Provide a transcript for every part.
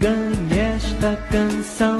ganhe esta canção.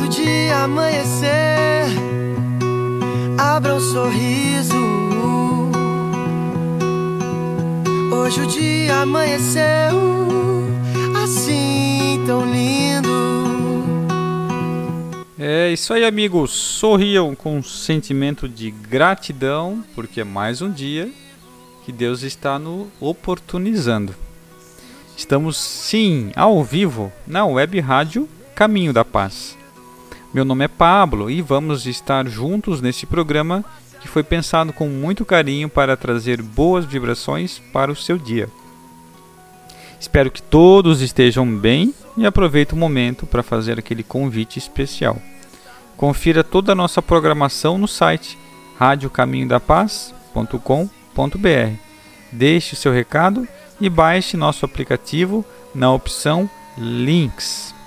Quando o dia amanhecer, abra um sorriso. Hoje o dia amanheceu assim tão lindo. É isso aí, amigos. Sorriam com um sentimento de gratidão, porque é mais um dia que Deus está nos oportunizando. Estamos, sim, ao vivo na web rádio Caminho da Paz. Meu nome é Pablo e vamos estar juntos nesse programa que foi pensado com muito carinho para trazer boas vibrações para o seu dia. Espero que todos estejam bem e aproveite o momento para fazer aquele convite especial. Confira toda a nossa programação no site radiocaminhodapaz.com.br. Deixe o seu recado e baixe nosso aplicativo na opção Links.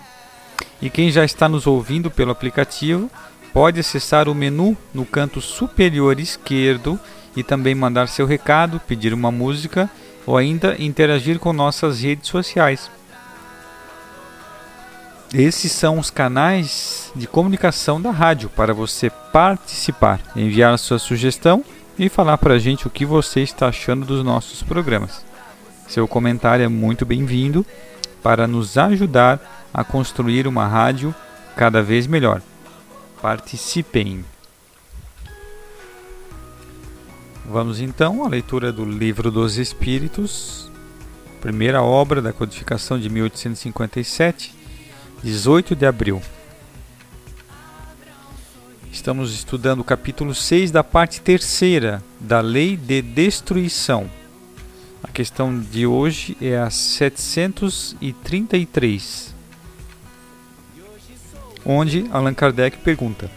E quem já está nos ouvindo pelo aplicativo pode acessar o menu no canto superior esquerdo e também mandar seu recado, pedir uma música ou ainda interagir com nossas redes sociais. Esses são os canais de comunicação da rádio para você participar, enviar sua sugestão e falar para a gente o que você está achando dos nossos programas. Seu comentário é muito bem-vindo para nos ajudar a construir uma rádio cada vez melhor. Participem! Vamos então à leitura do Livro dos Espíritos, primeira obra da codificação de 1857, 18 de abril. Estamos estudando o capítulo 6 da parte terceira da Lei de Destruição. A questão de hoje é a 733, onde Allan Kardec pergunta: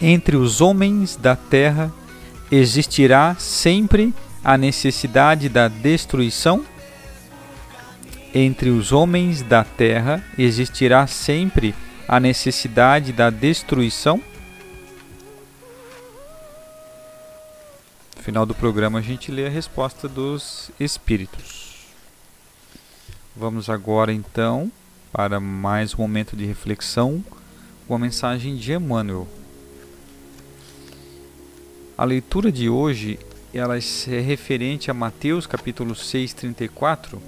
Entre os homens da terra existirá sempre a necessidade da destruição? Entre os homens da terra existirá sempre a necessidade da destruição? Final do programa a gente lê a resposta dos espíritos. Vamos agora então para mais um momento de reflexão com a mensagem de Emmanuel. A leitura de hoje ela é referente a Mateus capítulo 6, 34.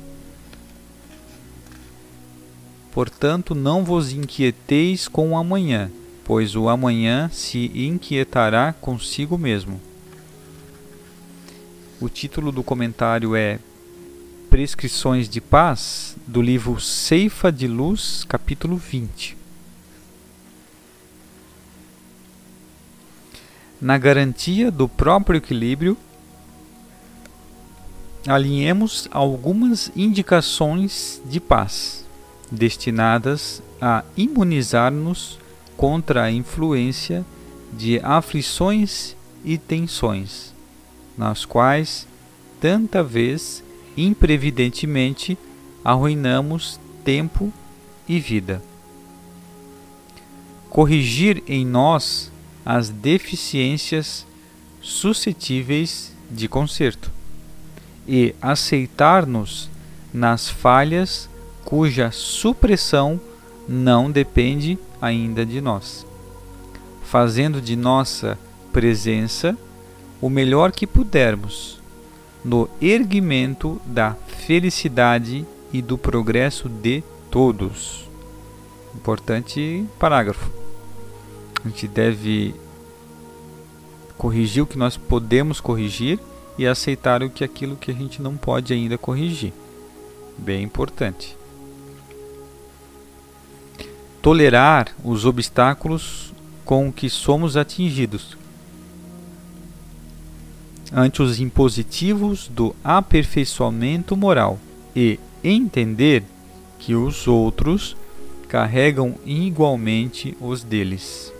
Portanto, não vos inquieteis com o amanhã, pois o amanhã se inquietará consigo mesmo. O título do comentário é Prescrições de Paz, do livro Ceifa de Luz, capítulo 20. Na garantia do próprio equilíbrio, alinhemos algumas indicações de paz, destinadas a imunizar-nos contra a influência de aflições e tensões, nas quais tanta vez, imprevidentemente, arruinamos tempo e vida. Corrigir em nós as deficiências suscetíveis de conserto e aceitar-nos nas falhas cuja supressão não depende ainda de nós, fazendo de nossa presença o melhor que pudermos no erguimento da felicidade e do progresso de todos. Importante parágrafo. A gente deve corrigir o que nós podemos corrigir e aceitar o que aquilo que a gente não pode ainda corrigir. Bem importante. Tolerar os obstáculos com que somos atingidos ante os impositivos do aperfeiçoamento moral e entender que os outros carregam igualmente os deles.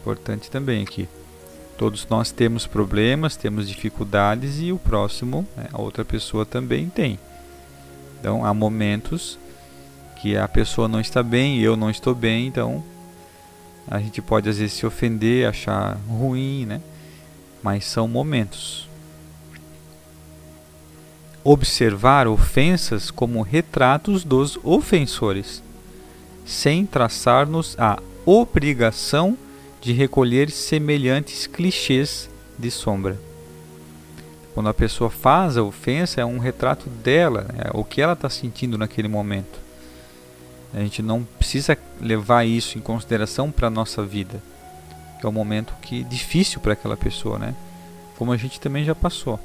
Importante também aqui. Todos nós temos problemas, temos dificuldades e o próximo, né, a outra pessoa também tem. Então há momentos que a pessoa não está bem eu não estou bem, então a gente pode às vezes se ofender, achar ruim, né? Mas são momentos. Observar ofensas como retratos dos ofensores, sem traçar-nos a obrigação de recolher semelhantes clichês de sombra. Quando a pessoa faz a ofensa, é um retrato dela, é o que ela está sentindo naquele momento. A gente não precisa levar isso em consideração para a nossa vida, que é um momento que é difícil para aquela pessoa, né? Como a gente também já passou.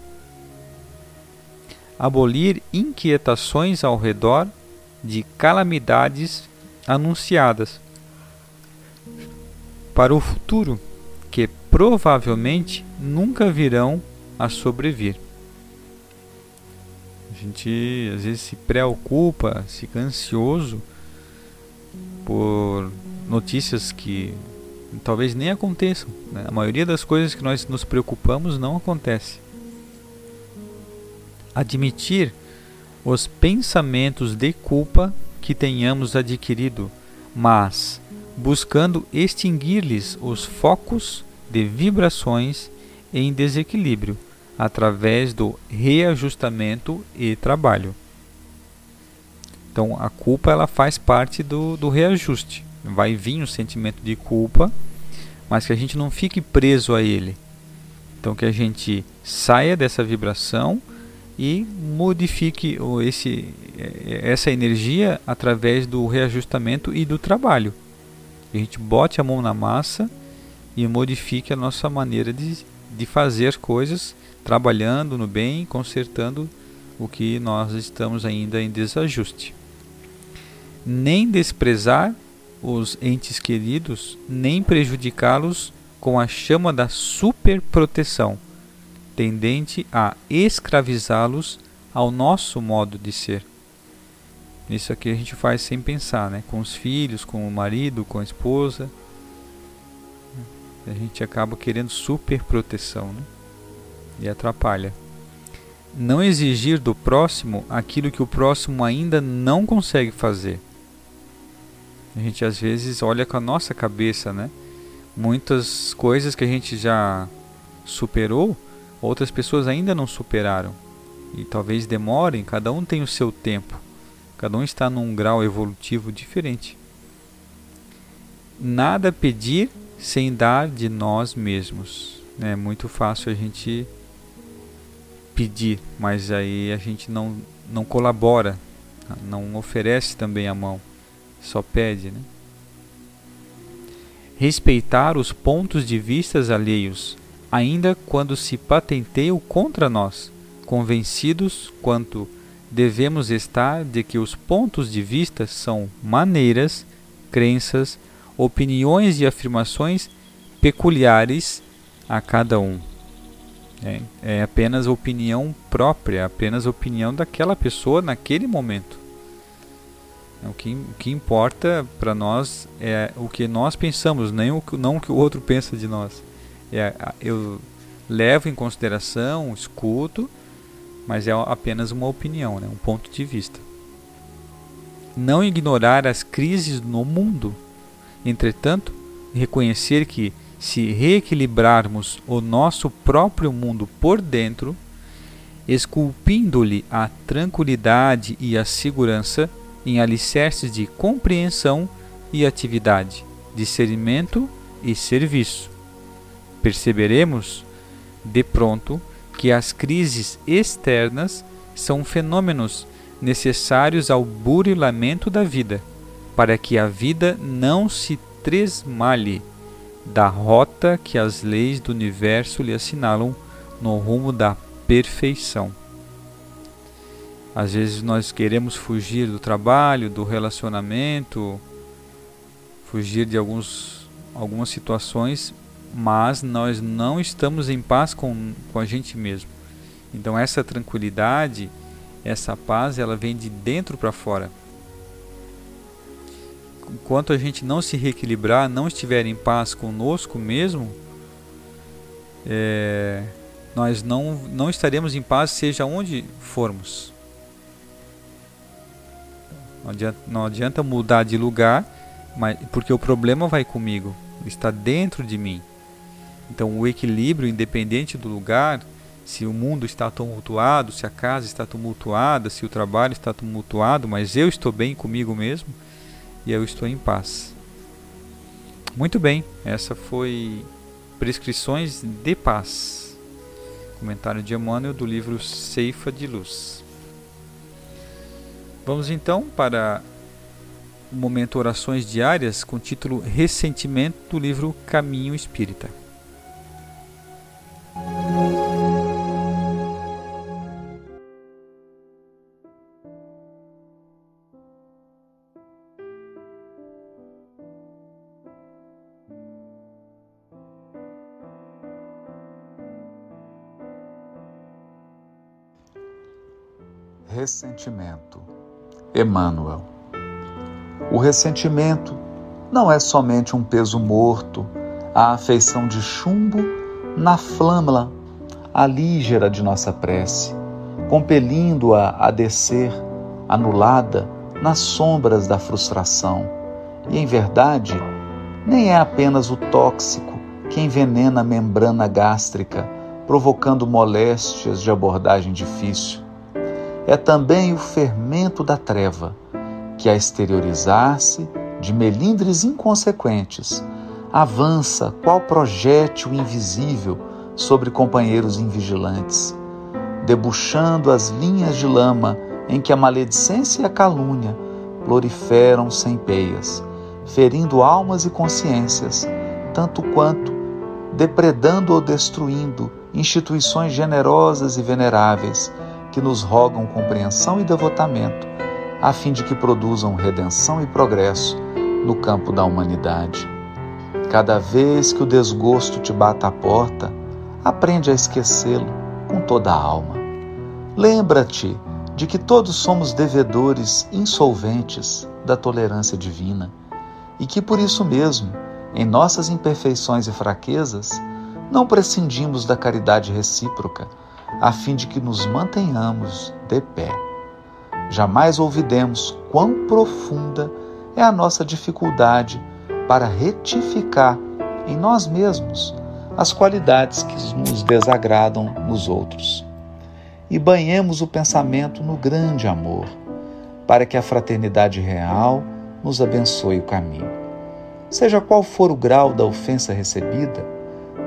Abolir inquietações ao redor de calamidades anunciadas para o futuro que provavelmente nunca virão a sobrevir. A gente às vezes se preocupa, fica ansioso por notícias que talvez nem aconteçam. Né? A maioria das coisas que nós nos preocupamos não acontece. Admitir os pensamentos de culpa que tenhamos adquirido, mas buscando extinguir-lhes os focos de vibrações em desequilíbrio através do reajustamento e trabalho. Então a culpa ela faz parte do, do reajuste. Vai vir um sentimento de culpa, mas que a gente não fique preso a ele. Então que a gente saia dessa vibração e modifique esse, essa energia através do reajustamento e do trabalho a gente bote a mão na massa e modifique a nossa maneira de, de fazer as coisas, trabalhando no bem, consertando o que nós estamos ainda em desajuste. Nem desprezar os entes queridos, nem prejudicá-los com a chama da superproteção, tendente a escravizá-los ao nosso modo de ser. Isso aqui a gente faz sem pensar, né? Com os filhos, com o marido, com a esposa. A gente acaba querendo super proteção, né? E atrapalha. Não exigir do próximo aquilo que o próximo ainda não consegue fazer. A gente às vezes olha com a nossa cabeça, né? Muitas coisas que a gente já superou, outras pessoas ainda não superaram. E talvez demorem, cada um tem o seu tempo. Cada um está num grau evolutivo diferente. Nada pedir sem dar de nós mesmos. É muito fácil a gente pedir, mas aí a gente não, não colabora, não oferece também a mão, só pede. Né? Respeitar os pontos de vistas alheios, ainda quando se patenteiam contra nós, convencidos quanto devemos estar de que os pontos de vista são maneiras, crenças, opiniões e afirmações peculiares a cada um. É, é apenas opinião própria, apenas opinião daquela pessoa naquele momento. O que, o que importa para nós é o que nós pensamos, nem o, não o que o outro pensa de nós. É, eu, levo em consideração, escuto, mas é apenas uma opinião, né? um ponto de vista. Não ignorar as crises no mundo, entretanto, reconhecer que, se reequilibrarmos o nosso próprio mundo por dentro, esculpindo-lhe a tranquilidade e a segurança em alicerces de compreensão e atividade, discernimento e serviço. Perceberemos, de pronto, que as crises externas são fenômenos necessários ao burilamento da vida, para que a vida não se tresmalhe da rota que as leis do universo lhe assinalam no rumo da perfeição. Às vezes nós queremos fugir do trabalho, do relacionamento, fugir de alguns, algumas situações, mas nós não estamos em paz com, com a gente mesmo. Então essa tranquilidade, essa paz, ela vem de dentro para fora. Enquanto a gente não se reequilibrar, não estiver em paz conosco mesmo, é, nós não, não estaremos em paz seja onde formos. Não adianta, não adianta mudar de lugar, mas, porque o problema vai comigo, está dentro de mim. Então, o equilíbrio, independente do lugar, se o mundo está tumultuado, se a casa está tumultuada, se o trabalho está tumultuado, mas eu estou bem comigo mesmo e eu estou em paz. Muito bem, essa foi Prescrições de Paz. Comentário de Emmanuel do livro Ceifa de Luz. Vamos então para o momento Orações Diárias com o título Ressentimento do livro Caminho Espírita. Ressentimento. Emmanuel. O ressentimento não é somente um peso morto, a afeição de chumbo na flâmula alígera de nossa prece, compelindo-a a descer, anulada, nas sombras da frustração. E, em verdade, nem é apenas o tóxico que envenena a membrana gástrica, provocando moléstias de abordagem difícil é também o fermento da treva, que a exteriorizar-se de melindres inconsequentes, avança qual projétil invisível sobre companheiros invigilantes, debuxando as linhas de lama em que a maledicência e a calúnia proliferam sem peias, ferindo almas e consciências, tanto quanto depredando ou destruindo instituições generosas e veneráveis que nos rogam compreensão e devotamento, a fim de que produzam redenção e progresso no campo da humanidade. Cada vez que o desgosto te bata à porta, aprende a esquecê-lo com toda a alma. Lembra-te de que todos somos devedores insolventes da tolerância divina e que por isso mesmo, em nossas imperfeições e fraquezas, não prescindimos da caridade recíproca a fim de que nos mantenhamos de pé. Jamais olvidemos quão profunda é a nossa dificuldade para retificar em nós mesmos as qualidades que nos desagradam nos outros. E banhemos o pensamento no grande amor, para que a fraternidade real nos abençoe o caminho. Seja qual for o grau da ofensa recebida,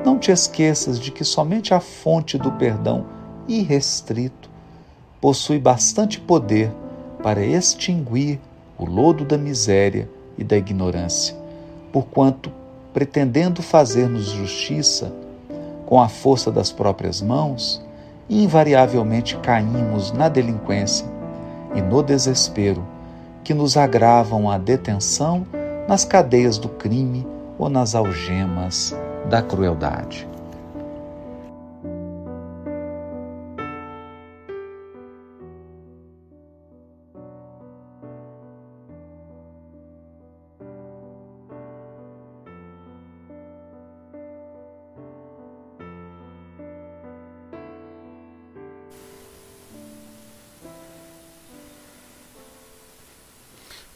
não te esqueças de que somente a fonte do perdão irrestrito possui bastante poder para extinguir o lodo da miséria e da ignorância, porquanto, pretendendo fazer-nos justiça com a força das próprias mãos, invariavelmente caímos na delinquência e no desespero que nos agravam a detenção nas cadeias do crime ou nas algemas da crueldade.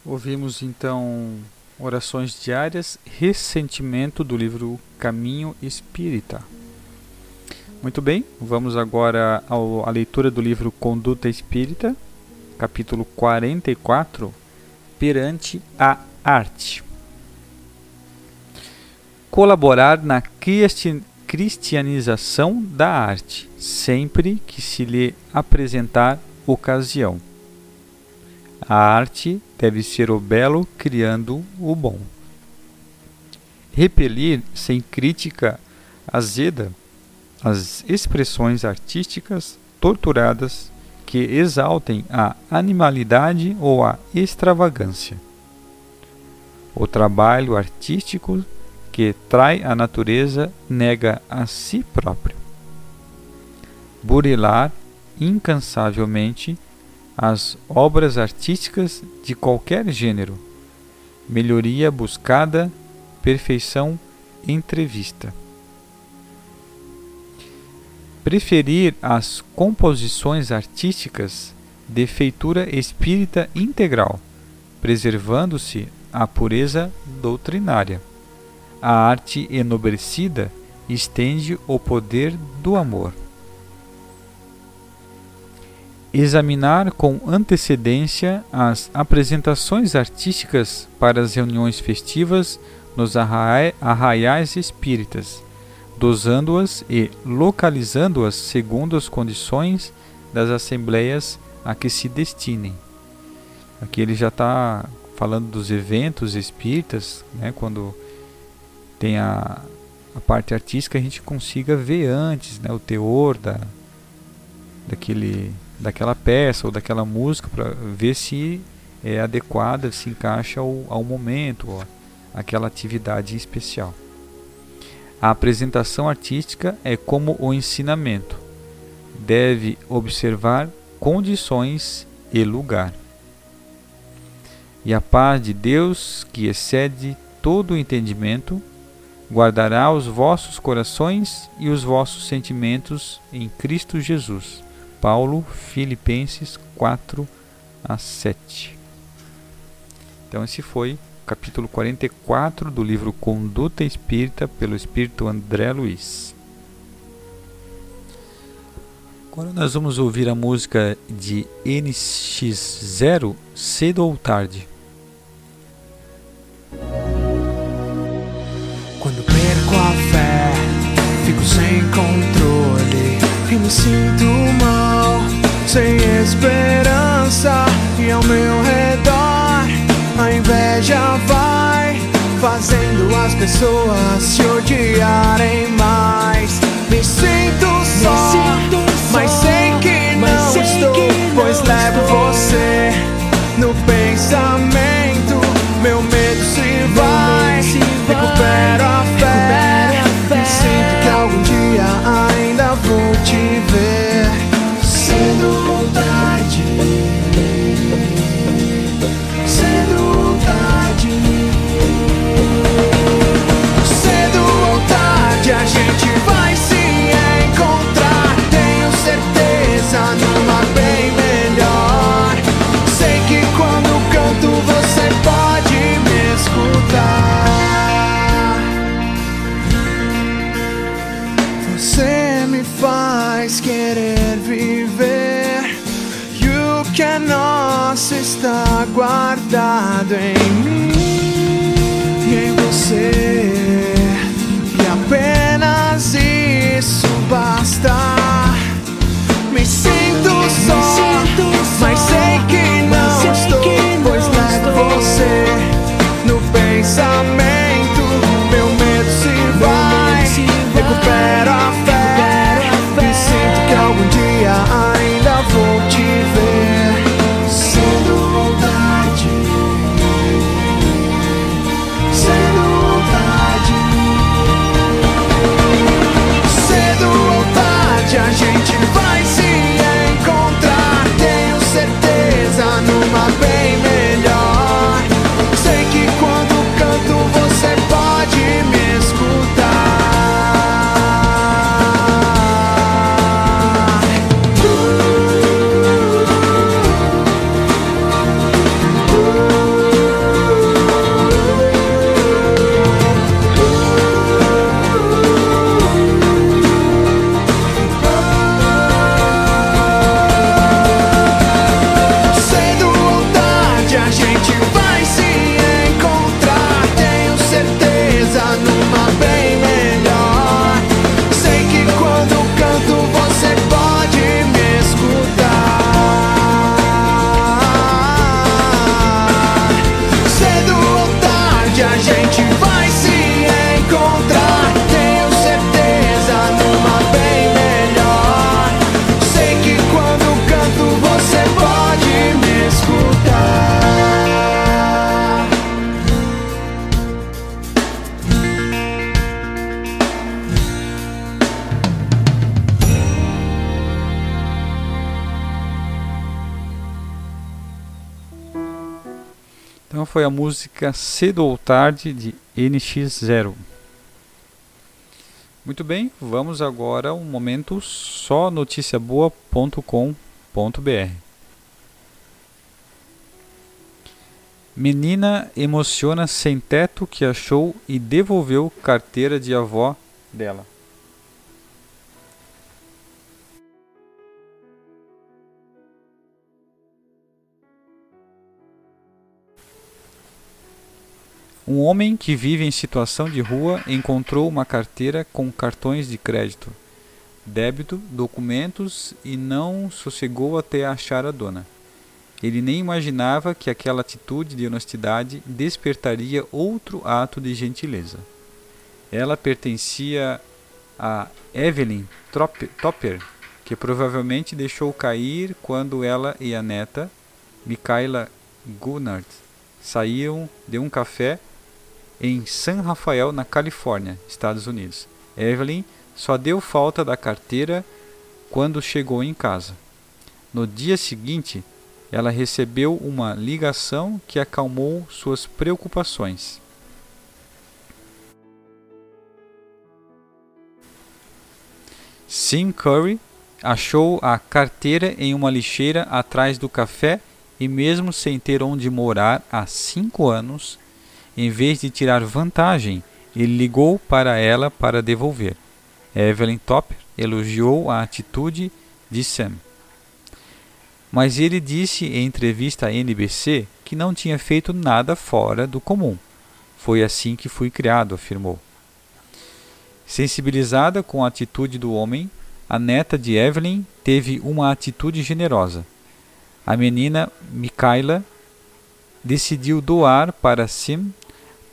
Ouvimos então orações diárias, ressentimento do livro Caminho Espírita. Muito bem, vamos agora à leitura do livro Conduta Espírita, capítulo 44, Perante a Arte. Colaborar na cristi- cristianização da arte, sempre que se lhe apresentar ocasião. A arte deve ser o belo criando o bom. Repelir sem crítica azeda as expressões artísticas torturadas que exaltem a animalidade ou a extravagância. O trabalho artístico que trai a natureza nega a si próprio. Burilar incansavelmente as obras artísticas de qualquer gênero, melhoria buscada, perfeição entrevista. Preferir as composições artísticas de feitura espírita integral, preservando-se a pureza doutrinária. A arte enobrecida estende o poder do amor examinar com antecedência as apresentações artísticas para as reuniões festivas nos arrai- arraiais espíritas, dosando-as e localizando-as segundo as condições das assembleias a que se destinem. Aqui ele já está falando dos eventos espíritas, né, quando tem a, a parte artística, a gente consiga ver antes né, o teor da, daquele daquela peça ou daquela música para ver se é adequada, se encaixa ao, ao momento, ó, aquela atividade especial. A apresentação artística é como o ensinamento. Deve observar condições e lugar. E a paz de Deus, que excede todo o entendimento, guardará os vossos corações e os vossos sentimentos em Cristo Jesus. Paulo, Filipenses 4 a 7. Então esse foi o capítulo 44 do livro Conduta Espírita pelo Espírito André Luiz. Agora nós vamos ouvir a música de NX0 Cedo ou Tarde. Quando perco a fé, fico sem controle e me sinto mal, sem esperança. E ao meu redor, a inveja vai fazendo as pessoas se odiarem mais. Me sinto die Então foi a música Cedo ou Tarde de NX0. Muito bem, vamos agora a um momento só noticiaboa.com.br. Menina emociona sem teto que achou e devolveu carteira de avó dela. Um homem que vive em situação de rua encontrou uma carteira com cartões de crédito, débito, documentos e não sossegou até achar a dona. Ele nem imaginava que aquela atitude de honestidade despertaria outro ato de gentileza. Ela pertencia a Evelyn Topper, que provavelmente deixou cair quando ela e a neta, Michaela Gunnard, saíam de um café em San Rafael, na Califórnia, Estados Unidos. Evelyn só deu falta da carteira quando chegou em casa. No dia seguinte, ela recebeu uma ligação que acalmou suas preocupações. Sim Curry achou a carteira em uma lixeira atrás do café e, mesmo sem ter onde morar há cinco anos, em vez de tirar vantagem, ele ligou para ela para devolver. Evelyn Topper elogiou a atitude de Sam. Mas ele disse em entrevista à NBC que não tinha feito nada fora do comum. Foi assim que fui criado, afirmou. Sensibilizada com a atitude do homem, a neta de Evelyn teve uma atitude generosa. A menina Michaela decidiu doar para Sim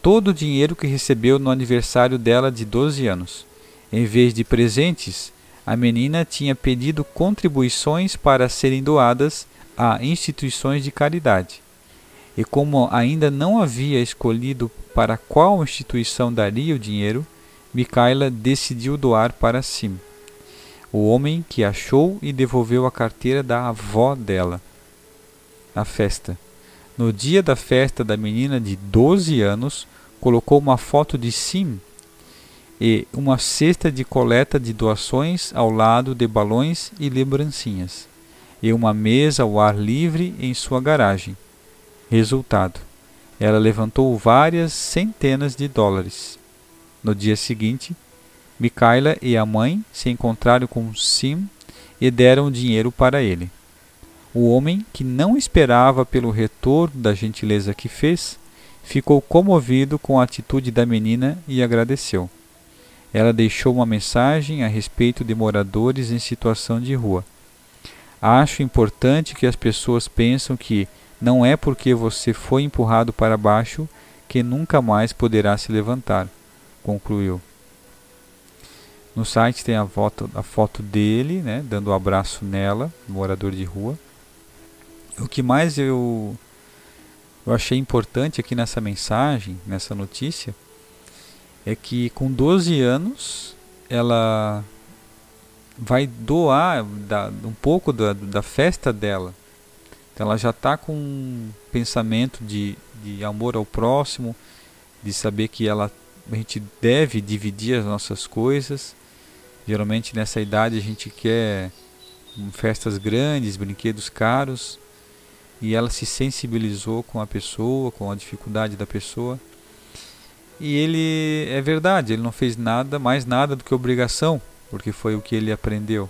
todo o dinheiro que recebeu no aniversário dela de 12 anos. Em vez de presentes, a menina tinha pedido contribuições para serem doadas a instituições de caridade. E como ainda não havia escolhido para qual instituição daria o dinheiro, Micaela decidiu doar para Sim, o homem que achou e devolveu a carteira da avó dela. A festa. No dia da festa da menina de 12 anos, colocou uma foto de Sim e uma cesta de coleta de doações ao lado de balões e lembrancinhas, e uma mesa ao ar livre em sua garagem. Resultado: ela levantou várias centenas de dólares. No dia seguinte, Micaela e a mãe se encontraram com Sim e deram dinheiro para ele. O homem, que não esperava pelo retorno da gentileza que fez, ficou comovido com a atitude da menina e agradeceu. Ela deixou uma mensagem a respeito de moradores em situação de rua. Acho importante que as pessoas pensam que não é porque você foi empurrado para baixo que nunca mais poderá se levantar, concluiu. No site tem a foto, a foto dele, né, dando um abraço nela, morador de rua. O que mais eu, eu achei importante aqui nessa mensagem, nessa notícia, é que com 12 anos ela vai doar da, um pouco da, da festa dela. Então ela já está com um pensamento de, de amor ao próximo, de saber que ela, a gente deve dividir as nossas coisas. Geralmente nessa idade a gente quer festas grandes, brinquedos caros, e ela se sensibilizou com a pessoa, com a dificuldade da pessoa. E ele é verdade, ele não fez nada, mais nada do que obrigação, porque foi o que ele aprendeu.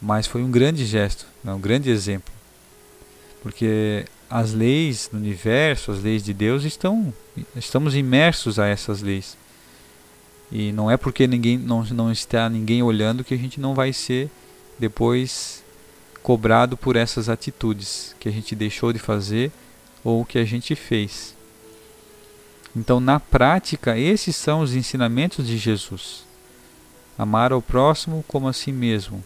Mas foi um grande gesto, né, um grande exemplo. Porque as leis do universo, as leis de Deus estão estamos imersos a essas leis. E não é porque ninguém não, não está ninguém olhando que a gente não vai ser depois cobrado por essas atitudes que a gente deixou de fazer ou que a gente fez. Então, na prática, esses são os ensinamentos de Jesus. Amar ao próximo como a si mesmo,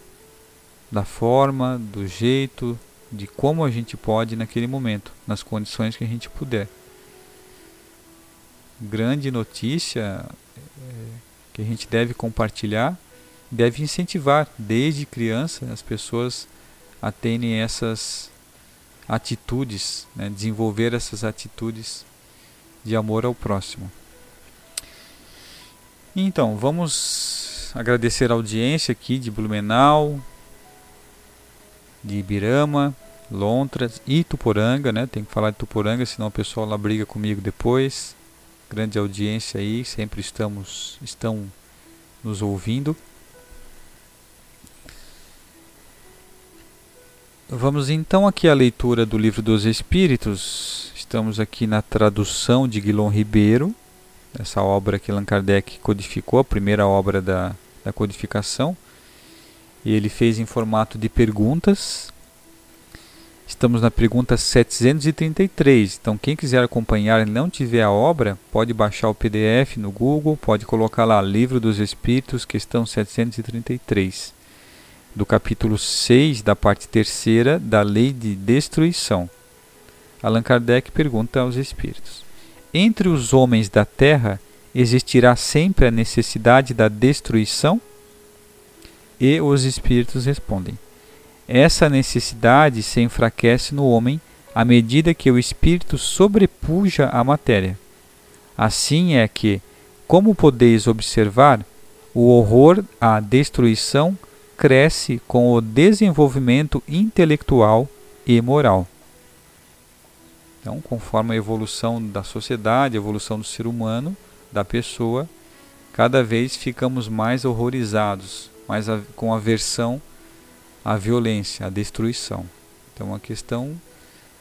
da forma, do jeito, de como a gente pode naquele momento, nas condições que a gente puder. Grande notícia é, que a gente deve compartilhar, deve incentivar desde criança as pessoas a terem essas atitudes, né, desenvolver essas atitudes de amor ao próximo. Então, vamos agradecer a audiência aqui de Blumenau, de Ibirama, Lontras e Tuporanga, né? Tem que falar de Tuporanga, senão o pessoal lá briga comigo depois. Grande audiência aí, sempre estamos estão nos ouvindo. Vamos então aqui à leitura do Livro dos Espíritos. Estamos aqui na tradução de Guilom Ribeiro, essa obra que Allan Kardec codificou, a primeira obra da, da codificação. E ele fez em formato de perguntas. Estamos na pergunta 733. Então, quem quiser acompanhar e não tiver a obra, pode baixar o PDF no Google, pode colocar lá Livro dos Espíritos, questão 733, do capítulo 6, da parte terceira da Lei de Destruição. Allan Kardec pergunta aos espíritos: Entre os homens da terra existirá sempre a necessidade da destruição? E os espíritos respondem: essa necessidade se enfraquece no homem à medida que o espírito sobrepuja a matéria. Assim é que, como podeis observar, o horror à destruição cresce com o desenvolvimento intelectual e moral. Então, conforme a evolução da sociedade, a evolução do ser humano, da pessoa, cada vez ficamos mais horrorizados, mais com aversão a violência, a destruição. Então, é uma questão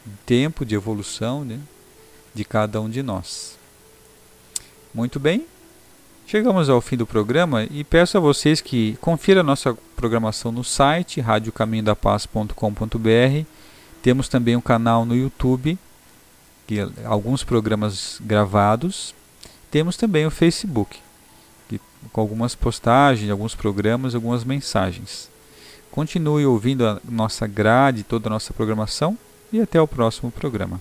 de tempo, de evolução né, de cada um de nós. Muito bem, chegamos ao fim do programa e peço a vocês que confiram a nossa programação no site radiocaminhodapaz.com.br. Temos também um canal no YouTube, que, alguns programas gravados. Temos também o Facebook, que, com algumas postagens, alguns programas, algumas mensagens. Continue ouvindo a nossa grade, toda a nossa programação e até o próximo programa.